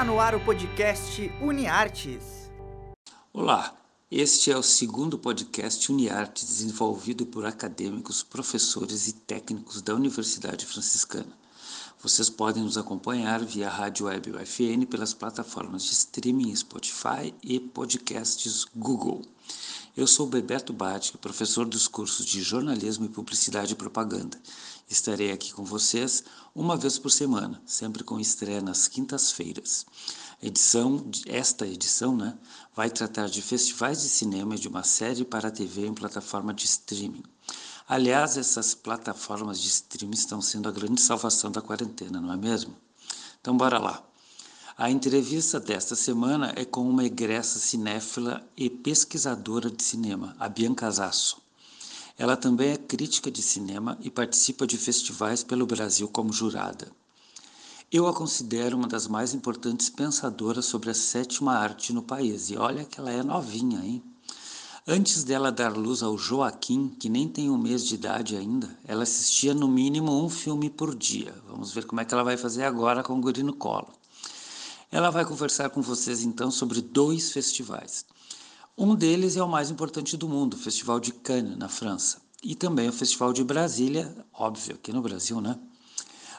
Está no ar o podcast UniArtes. Olá, este é o segundo podcast UniArtes desenvolvido por acadêmicos, professores e técnicos da Universidade Franciscana. Vocês podem nos acompanhar via rádio web UFN pelas plataformas de streaming Spotify e podcasts Google. Eu sou Bebeto Batic, professor dos cursos de Jornalismo e Publicidade e Propaganda. Estarei aqui com vocês uma vez por semana, sempre com estreia nas quintas-feiras. Edição, esta edição, né, vai tratar de festivais de cinema e de uma série para a TV em plataforma de streaming. Aliás, essas plataformas de streaming estão sendo a grande salvação da quarentena, não é mesmo? Então, bora lá. A entrevista desta semana é com uma egressa cinéfila e pesquisadora de cinema, a Bianca Zasso. Ela também é crítica de cinema e participa de festivais pelo Brasil como jurada. Eu a considero uma das mais importantes pensadoras sobre a sétima arte no país, e olha que ela é novinha, hein? Antes dela dar luz ao Joaquim, que nem tem um mês de idade ainda, ela assistia no mínimo um filme por dia. Vamos ver como é que ela vai fazer agora com o guri no colo. Ela vai conversar com vocês então sobre dois festivais. Um deles é o mais importante do mundo, o Festival de Cannes, na França, e também o Festival de Brasília, óbvio, aqui no Brasil, né?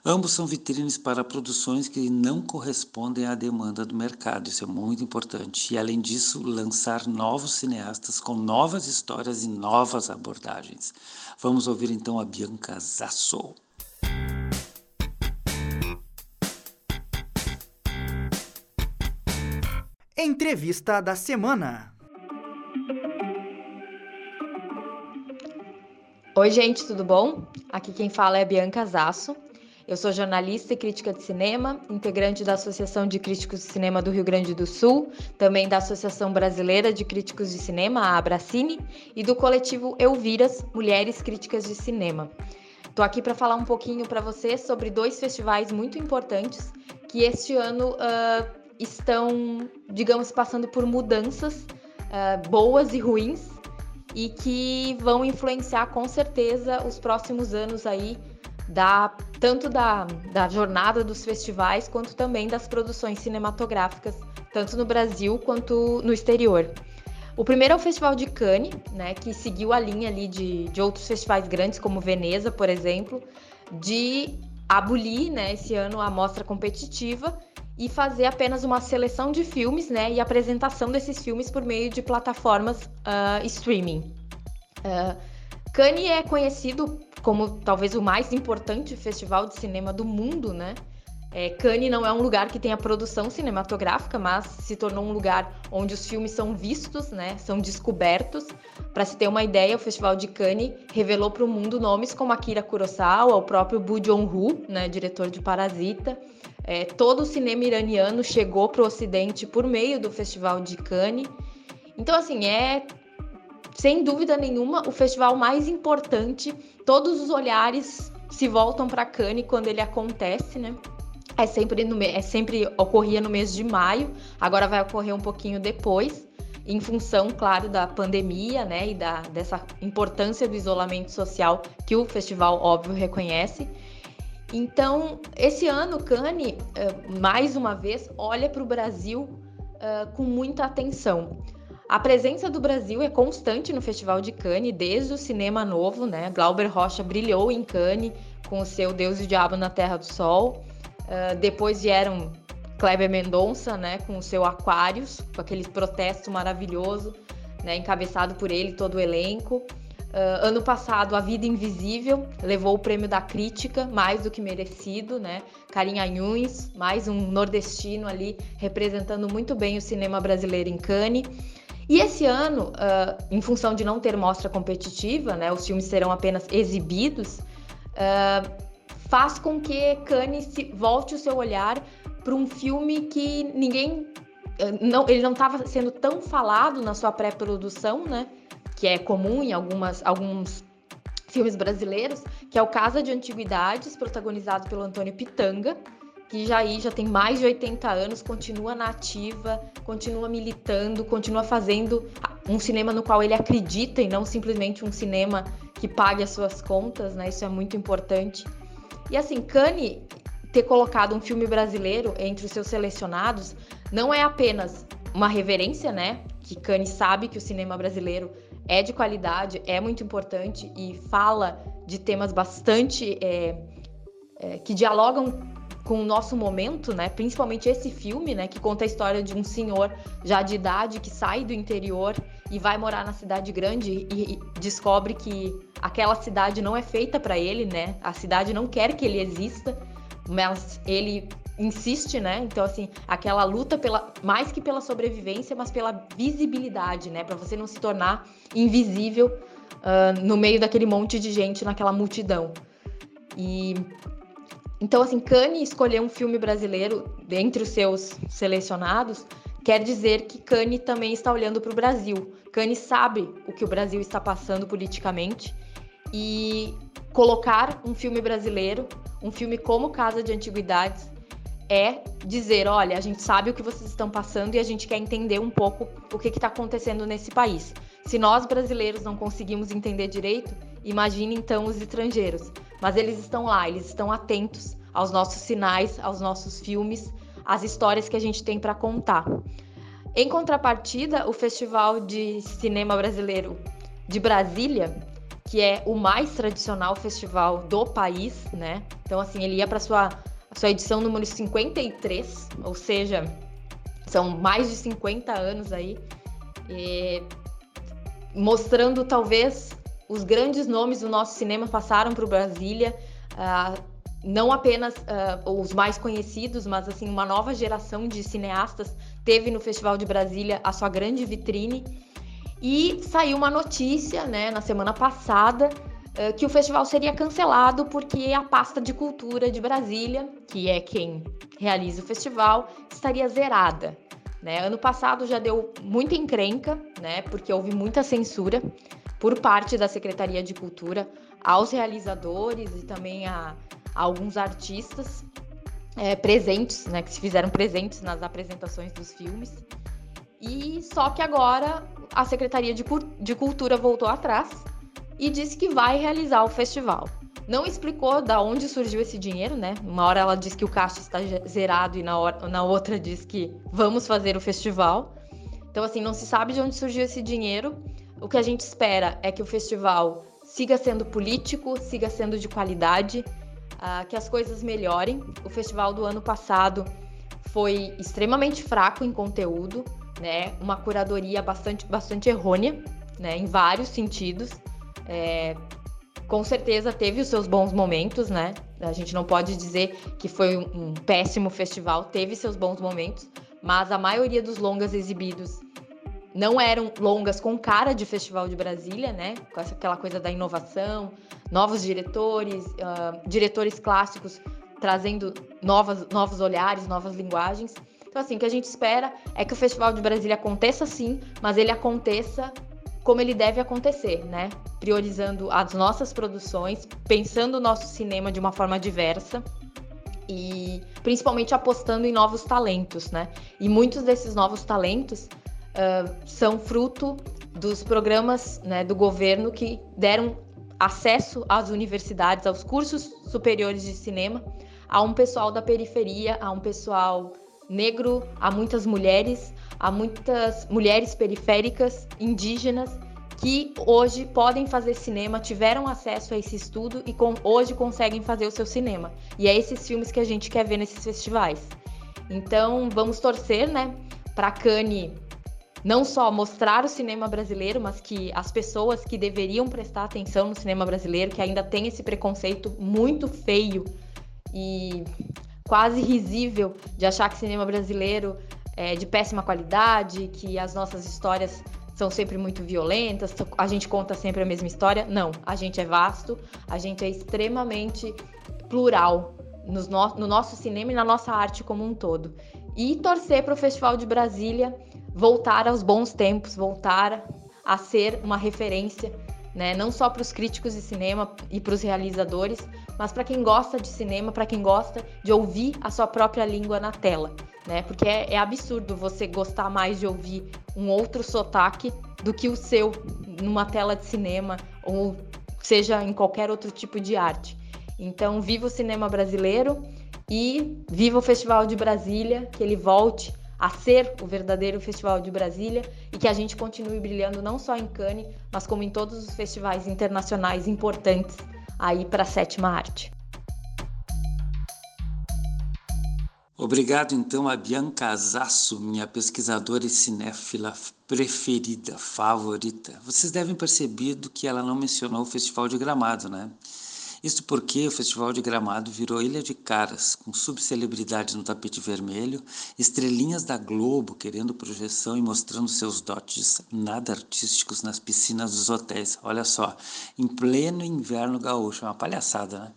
Ambos são vitrines para produções que não correspondem à demanda do mercado, isso é muito importante. E, além disso, lançar novos cineastas com novas histórias e novas abordagens. Vamos ouvir então a Bianca Zasso. Entrevista da semana. Oi, gente, tudo bom? Aqui quem fala é Bianca Zasso. Eu sou jornalista e crítica de cinema, integrante da Associação de Críticos de Cinema do Rio Grande do Sul, também da Associação Brasileira de Críticos de Cinema, a Abracine, e do coletivo Elviras, Mulheres Críticas de Cinema. Estou aqui para falar um pouquinho para vocês sobre dois festivais muito importantes que este ano uh, estão, digamos, passando por mudanças uh, boas e ruins e que vão influenciar com certeza os próximos anos aí da tanto da, da jornada dos festivais quanto também das produções cinematográficas tanto no Brasil quanto no exterior. O primeiro é o Festival de Cannes, né, que seguiu a linha ali de, de outros festivais grandes como Veneza, por exemplo, de abolir, né, esse ano a mostra competitiva e fazer apenas uma seleção de filmes, né, e apresentação desses filmes por meio de plataformas uh, streaming. Uh, Cannes é conhecido como talvez o mais importante festival de cinema do mundo, né? É, Cannes não é um lugar que tenha produção cinematográfica, mas se tornou um lugar onde os filmes são vistos, né, são descobertos. Para se ter uma ideia, o Festival de Cannes revelou para o mundo nomes como Akira Kurosawa, o próprio Boo Joon-ho, né, diretor de Parasita. É, todo o cinema iraniano chegou para o Ocidente por meio do Festival de Cannes. Então, assim, é sem dúvida nenhuma o festival mais importante. Todos os olhares se voltam para Cannes quando ele acontece, né? É sempre, no, é sempre ocorria no mês de maio, agora vai ocorrer um pouquinho depois, em função, claro, da pandemia, né, e da, dessa importância do isolamento social que o festival, óbvio, reconhece. Então, esse ano, Cannes, eh, mais uma vez, olha para o Brasil uh, com muita atenção. A presença do Brasil é constante no Festival de Cannes, desde o cinema novo, né? Glauber Rocha brilhou em Cannes com o seu Deus e o Diabo na Terra do Sol. Uh, depois vieram Kleber Mendonça, né, com o seu Aquários, com aquele protesto maravilhoso, né, encabeçado por ele todo o elenco. Uh, ano passado, A Vida Invisível levou o prêmio da crítica, mais do que merecido, né? Karim Anhuns, mais um nordestino ali representando muito bem o cinema brasileiro em Cannes. E esse ano, uh, em função de não ter mostra competitiva, né, os filmes serão apenas exibidos, uh, faz com que Cannes volte o seu olhar para um filme que ninguém. Não, ele não estava sendo tão falado na sua pré-produção, né? Que é comum em algumas, alguns filmes brasileiros, que é o Casa de Antiguidades, protagonizado pelo Antônio Pitanga, que já aí já tem mais de 80 anos, continua na ativa, continua militando, continua fazendo um cinema no qual ele acredita e não simplesmente um cinema que pague as suas contas, né? Isso é muito importante. E assim, Kanye ter colocado um filme brasileiro entre os seus selecionados não é apenas uma reverência, né? Que Cannes sabe que o cinema brasileiro é de qualidade, é muito importante e fala de temas bastante é, é, que dialogam com o nosso momento, né? Principalmente esse filme, né? Que conta a história de um senhor já de idade que sai do interior e vai morar na cidade grande e, e descobre que aquela cidade não é feita para ele, né? A cidade não quer que ele exista, mas ele insiste, né? Então assim, aquela luta pela mais que pela sobrevivência, mas pela visibilidade, né? Para você não se tornar invisível uh, no meio daquele monte de gente, naquela multidão. E então, assim, Cannes escolher um filme brasileiro dentre os seus selecionados quer dizer que Cannes também está olhando para o Brasil. Cannes sabe o que o Brasil está passando politicamente e colocar um filme brasileiro, um filme como Casa de Antiguidades, é dizer, olha, a gente sabe o que vocês estão passando e a gente quer entender um pouco o que está acontecendo nesse país. Se nós brasileiros não conseguimos entender direito, imagine então os estrangeiros. Mas eles estão lá, eles estão atentos aos nossos sinais, aos nossos filmes, às histórias que a gente tem para contar. Em contrapartida, o Festival de Cinema Brasileiro de Brasília, que é o mais tradicional festival do país, né? Então, assim, ele ia para sua sua edição número 53, ou seja, são mais de 50 anos aí, mostrando talvez os grandes nomes do nosso cinema passaram para o Brasília, uh, não apenas uh, os mais conhecidos, mas assim uma nova geração de cineastas teve no Festival de Brasília a sua grande vitrine. E saiu uma notícia, né, na semana passada, que o festival seria cancelado porque a pasta de cultura de Brasília, que é quem realiza o festival, estaria zerada. Né? Ano passado já deu muita encrenca, né, porque houve muita censura por parte da Secretaria de Cultura aos realizadores e também a, a alguns artistas é, presentes, né, que se fizeram presentes nas apresentações dos filmes. E só que agora a Secretaria de, de Cultura voltou atrás e disse que vai realizar o festival. Não explicou da onde surgiu esse dinheiro, né? Uma hora ela diz que o caixa está zerado e na, hora, na outra diz que vamos fazer o festival. Então, assim, não se sabe de onde surgiu esse dinheiro. O que a gente espera é que o festival siga sendo político, siga sendo de qualidade, uh, que as coisas melhorem. O festival do ano passado foi extremamente fraco em conteúdo, né? Uma curadoria bastante, bastante errônea, né? Em vários sentidos. É, com certeza teve os seus bons momentos, né? A gente não pode dizer que foi um, péssimo festival, teve seus bons momentos, mas a maioria dos longas exibidos não eram longas com cara de Festival de Brasília, né? Com essa, aquela coisa da inovação, novos diretores, uh, diretores clássicos trazendo novas, novos olhares, novas linguagens. Então, assim, o que a gente espera é que o Festival de Brasília aconteça sim, mas ele aconteça como ele deve acontecer, né? Priorizando as nossas produções, pensando o nosso cinema de uma forma diversa e principalmente apostando em novos talentos, né? E muitos desses novos talentos uh, são fruto dos programas né, do governo que deram acesso às universidades, aos cursos superiores de cinema, a um pessoal da periferia, a um pessoal negro, a muitas mulheres, a muitas mulheres periféricas, indígenas, que hoje podem fazer cinema, tiveram acesso a esse estudo e com, hoje conseguem fazer o seu cinema. E é esses filmes que a gente quer ver nesses festivais. Então, vamos torcer, né, para Cane não só mostrar o cinema brasileiro, mas que as pessoas que deveriam prestar atenção no cinema brasileiro, que ainda tem esse preconceito muito feio e quase risível de achar que cinema brasileiro é de péssima qualidade, que as nossas histórias são sempre muito violentas, a gente conta sempre a mesma história. Não, a gente é vasto, a gente é extremamente plural no, no nosso cinema e na nossa arte como um todo. E torcer para o Festival de Brasília voltar aos bons tempos, voltar a ser uma referência, né? Não só para os críticos de cinema e para os realizadores, mas para quem gosta de cinema, para quem gosta de ouvir a sua própria língua na tela, né? Porque é, é absurdo você gostar mais de ouvir um outro sotaque do que o seu numa tela de cinema ou seja em qualquer outro tipo de arte. Então, viva o cinema brasileiro e viva o Festival de Brasília, que ele volte a ser o verdadeiro Festival de Brasília e que a gente continue brilhando não só em Cannes, mas como em todos os festivais internacionais importantes aí para a sétima arte. Obrigado então a Bianca Azasso, minha pesquisadora e cinéfila preferida, favorita. Vocês devem perceber que ela não mencionou o Festival de Gramado, né? Isto porque o Festival de Gramado virou ilha de caras, com subcelebridades no tapete vermelho, estrelinhas da Globo querendo projeção e mostrando seus dotes nada artísticos nas piscinas dos hotéis. Olha só, em pleno inverno gaúcho, é uma palhaçada, né?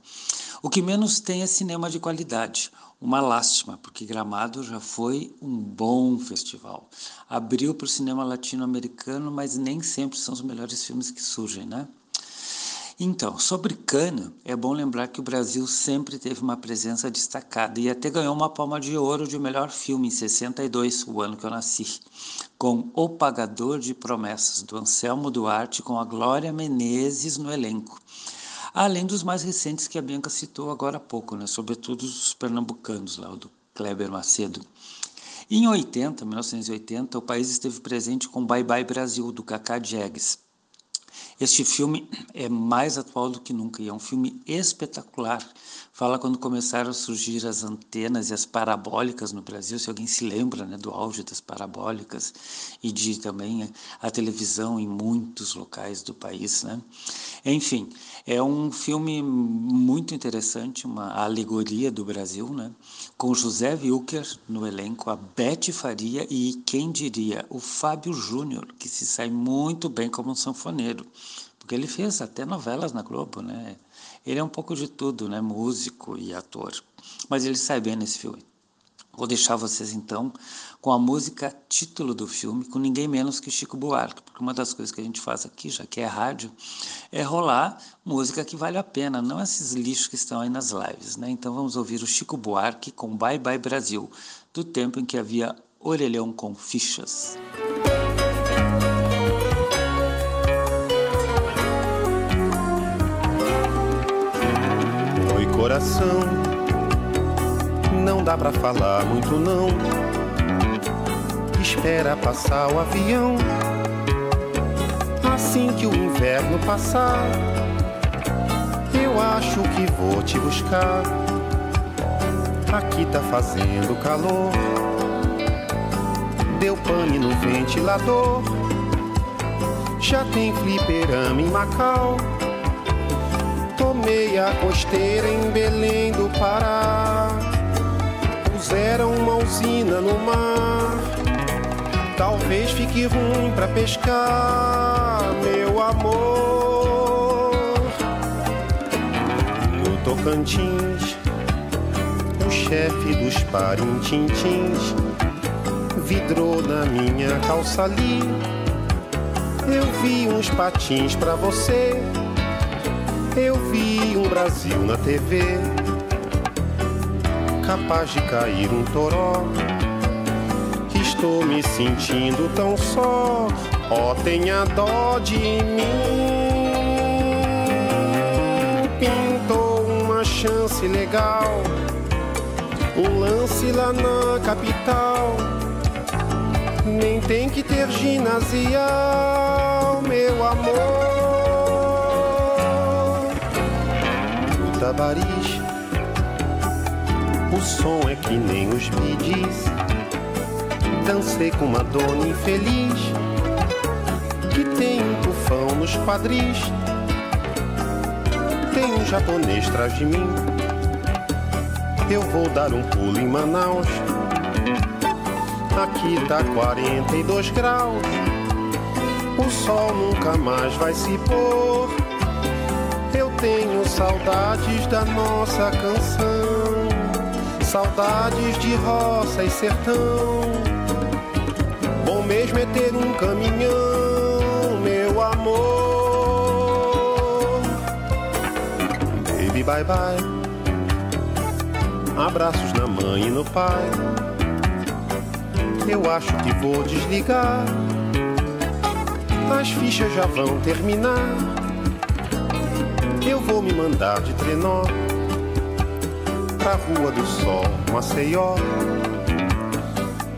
O que menos tem é cinema de qualidade. Uma lástima, porque Gramado já foi um bom festival. Abriu para o cinema latino-americano, mas nem sempre são os melhores filmes que surgem, né? Então, sobre Cannes, é bom lembrar que o Brasil sempre teve uma presença destacada e até ganhou uma palma de ouro de melhor filme em 62, o ano que eu nasci, com O Pagador de Promessas, do Anselmo Duarte, com a Glória Menezes no elenco além dos mais recentes que a Bianca citou agora há pouco, né? sobretudo os pernambucanos, lá, o do Kleber Macedo. Em 80, 1980, o país esteve presente com Bye Bye Brasil, do Cacá Diegues. Este filme é mais atual do que nunca e é um filme espetacular. Fala quando começaram a surgir as antenas e as parabólicas no Brasil, se alguém se lembra né, do auge das parabólicas e de também a televisão em muitos locais do país. Né? Enfim, é um filme muito interessante, uma alegoria do Brasil, né? com José Wilker no elenco, a Bete Faria e, quem diria, o Fábio Júnior, que se sai muito bem como um sanfoneiro, porque ele fez até novelas na Globo, né? Ele é um pouco de tudo, né? Músico e ator, mas ele sai bem nesse filme. Vou deixar vocês então com a música título do filme, com ninguém menos que Chico Buarque, porque uma das coisas que a gente faz aqui, já que é rádio, é rolar música que vale a pena, não esses lixos que estão aí nas lives, né? Então vamos ouvir o Chico Buarque com Bye Bye Brasil, do tempo em que havia orelhão com fichas. Coração não dá pra falar muito não. Espera passar o avião. Assim que o inverno passar, eu acho que vou te buscar. Aqui tá fazendo calor. Deu pane no ventilador. Já tem fliperama em Macau. Tomei a costeira em Belém do Pará puseram uma usina no mar. Talvez fique ruim pra pescar, meu amor. No Tocantins, o chefe dos parintintins vidrou na minha calça ali. Eu vi uns patins pra você. Eu vi um Brasil na TV capaz de cair um toró. Que estou me sentindo tão só, ó, oh, tenha dó de mim. Pintou uma chance legal, um lance lá na capital. Nem tem que ter ginasial, meu amor. O som é que nem os midis. Dancei com uma dona infeliz que tem um tufão nos quadris. Tem um japonês atrás de mim. Eu vou dar um pulo em Manaus. Aqui tá 42 graus. O sol nunca mais vai se pôr. Eu tenho saudades da nossa canção saudades de roça e sertão. Bom mesmo é ter um caminhão, meu amor. Baby, bye bye. Abraços na mãe e no pai. Eu acho que vou desligar. As fichas já vão terminar. Eu vou me mandar de trenó pra Rua do Sol, Maceió.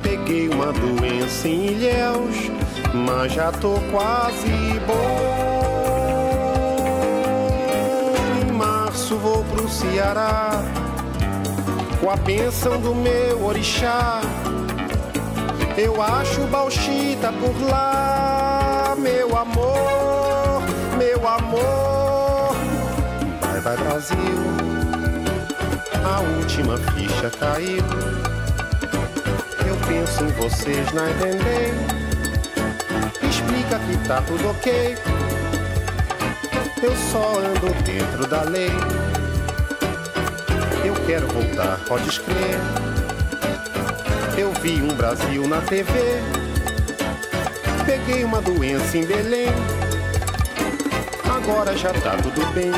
Peguei uma doença em Ilhéus, mas já tô quase bom. Em março vou pro Ceará, com a bênção do meu orixá. Eu acho Bauxita por lá, meu amor, meu amor. Vai, Brasil, a última ficha caiu. Eu penso em vocês na entender. Explica que tá tudo ok. Eu só ando dentro da lei. Eu quero voltar, pode escrever. Eu vi um Brasil na TV. Peguei uma doença em Belém. Agora já tá tudo bem.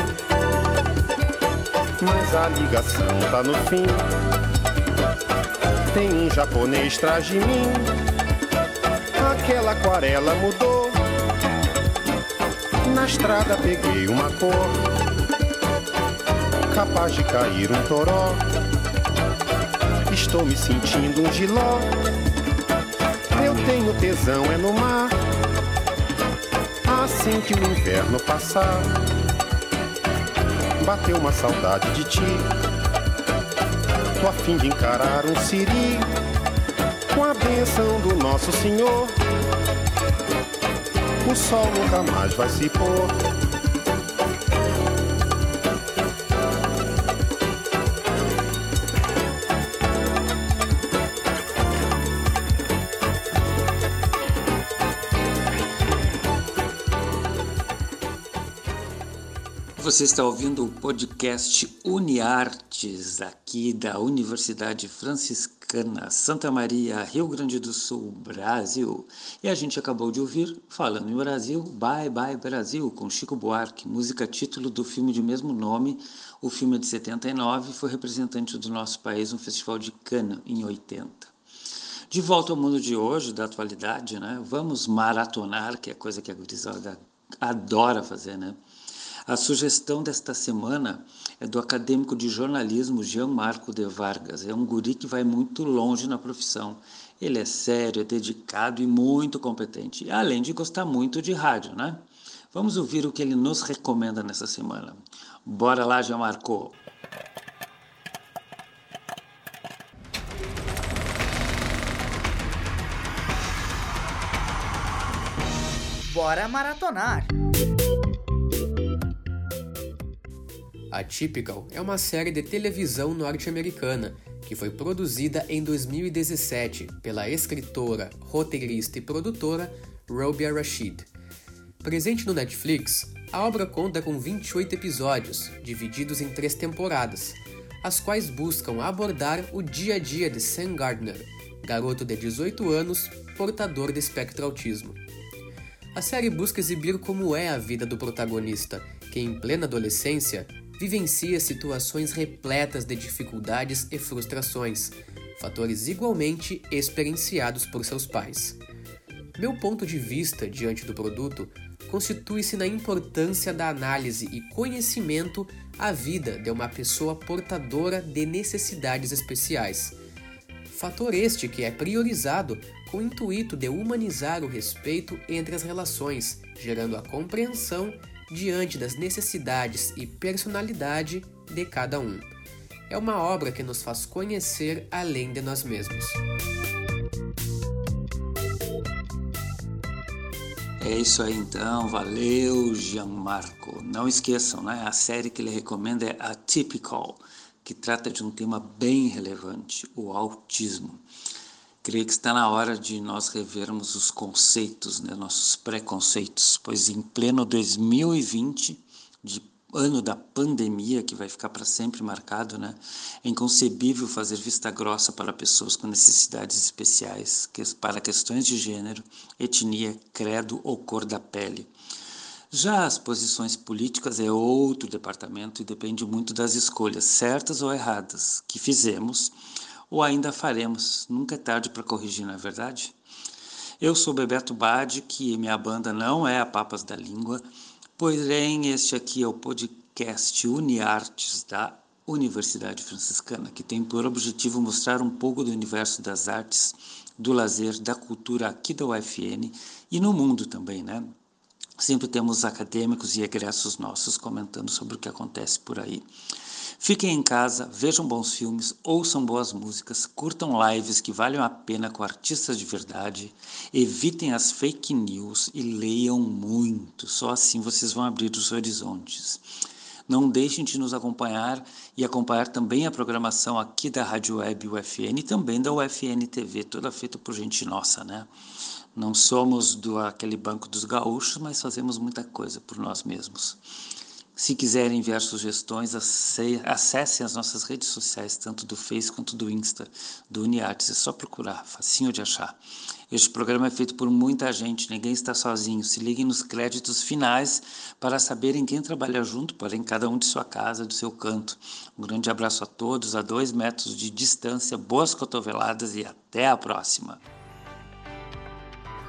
Mas a ligação tá no fim. Tem um japonês atrás de mim. Aquela aquarela mudou. Na estrada peguei uma cor. Capaz de cair um toró. Estou me sentindo um giló. Eu tenho tesão é no mar. Assim que o inverno passar, bateu uma saudade de ti. Tô a fim de encarar um siri com a bênção do nosso Senhor. O sol nunca mais vai se pôr. Você está ouvindo o podcast Uniartes, aqui da Universidade Franciscana Santa Maria, Rio Grande do Sul, Brasil. E a gente acabou de ouvir, falando em Brasil, Bye Bye Brasil, com Chico Buarque, música título do filme de mesmo nome. O filme é de 79 foi representante do nosso país no Festival de Cannes, em 80. De volta ao mundo de hoje, da atualidade, né? Vamos maratonar, que é coisa que a gurizada adora fazer, né? A sugestão desta semana é do acadêmico de jornalismo Jean Marco de Vargas. É um guri que vai muito longe na profissão. Ele é sério, é dedicado e muito competente, além de gostar muito de rádio, né? Vamos ouvir o que ele nos recomenda nessa semana. Bora lá, Jean Marco! Bora maratonar! Atypical é uma série de televisão norte-americana que foi produzida em 2017 pela escritora, roteirista e produtora Robia Rashid. Presente no Netflix, a obra conta com 28 episódios, divididos em três temporadas, as quais buscam abordar o dia a dia de Sam Gardner, garoto de 18 anos, portador de espectro autismo. A série busca exibir como é a vida do protagonista, que em plena adolescência vivencia situações repletas de dificuldades e frustrações, fatores igualmente experienciados por seus pais. Meu ponto de vista diante do produto constitui-se na importância da análise e conhecimento à vida de uma pessoa portadora de necessidades especiais. Fator este que é priorizado com o intuito de humanizar o respeito entre as relações, gerando a compreensão diante das necessidades e personalidade de cada um. É uma obra que nos faz conhecer além de nós mesmos. É isso aí então, valeu Gianmarco. Não esqueçam, né? A série que ele recomenda é Atypical, que trata de um tema bem relevante, o autismo. Creio que está na hora de nós revermos os conceitos, né, nossos preconceitos, pois em pleno 2020, de ano da pandemia, que vai ficar para sempre marcado, né, é inconcebível fazer vista grossa para pessoas com necessidades especiais, que, para questões de gênero, etnia, credo ou cor da pele. Já as posições políticas é outro departamento e depende muito das escolhas, certas ou erradas, que fizemos ou ainda faremos. Nunca é tarde para corrigir, não é verdade? Eu sou Bebeto Bade, que minha banda não é a Papas da Língua, porém este aqui é o podcast Uniartes da Universidade Franciscana, que tem por objetivo mostrar um pouco do universo das artes, do lazer, da cultura aqui da UFN e no mundo também, né? Sempre temos acadêmicos e egressos nossos comentando sobre o que acontece por aí. Fiquem em casa, vejam bons filmes, ouçam boas músicas, curtam lives que valham a pena com artistas de verdade, evitem as fake news e leiam muito, só assim vocês vão abrir os horizontes. Não deixem de nos acompanhar e acompanhar também a programação aqui da Rádio Web UFN e também da UFN TV, toda feita por gente nossa, né? Não somos do aquele banco dos gaúchos, mas fazemos muita coisa por nós mesmos. Se quiserem enviar sugestões, acessem as nossas redes sociais, tanto do Face quanto do Insta, do Uniartes. É só procurar, facinho de achar. Este programa é feito por muita gente, ninguém está sozinho. Se liguem nos créditos finais para saberem quem trabalha junto, porém cada um de sua casa, do seu canto. Um grande abraço a todos, a dois metros de distância, boas cotoveladas e até a próxima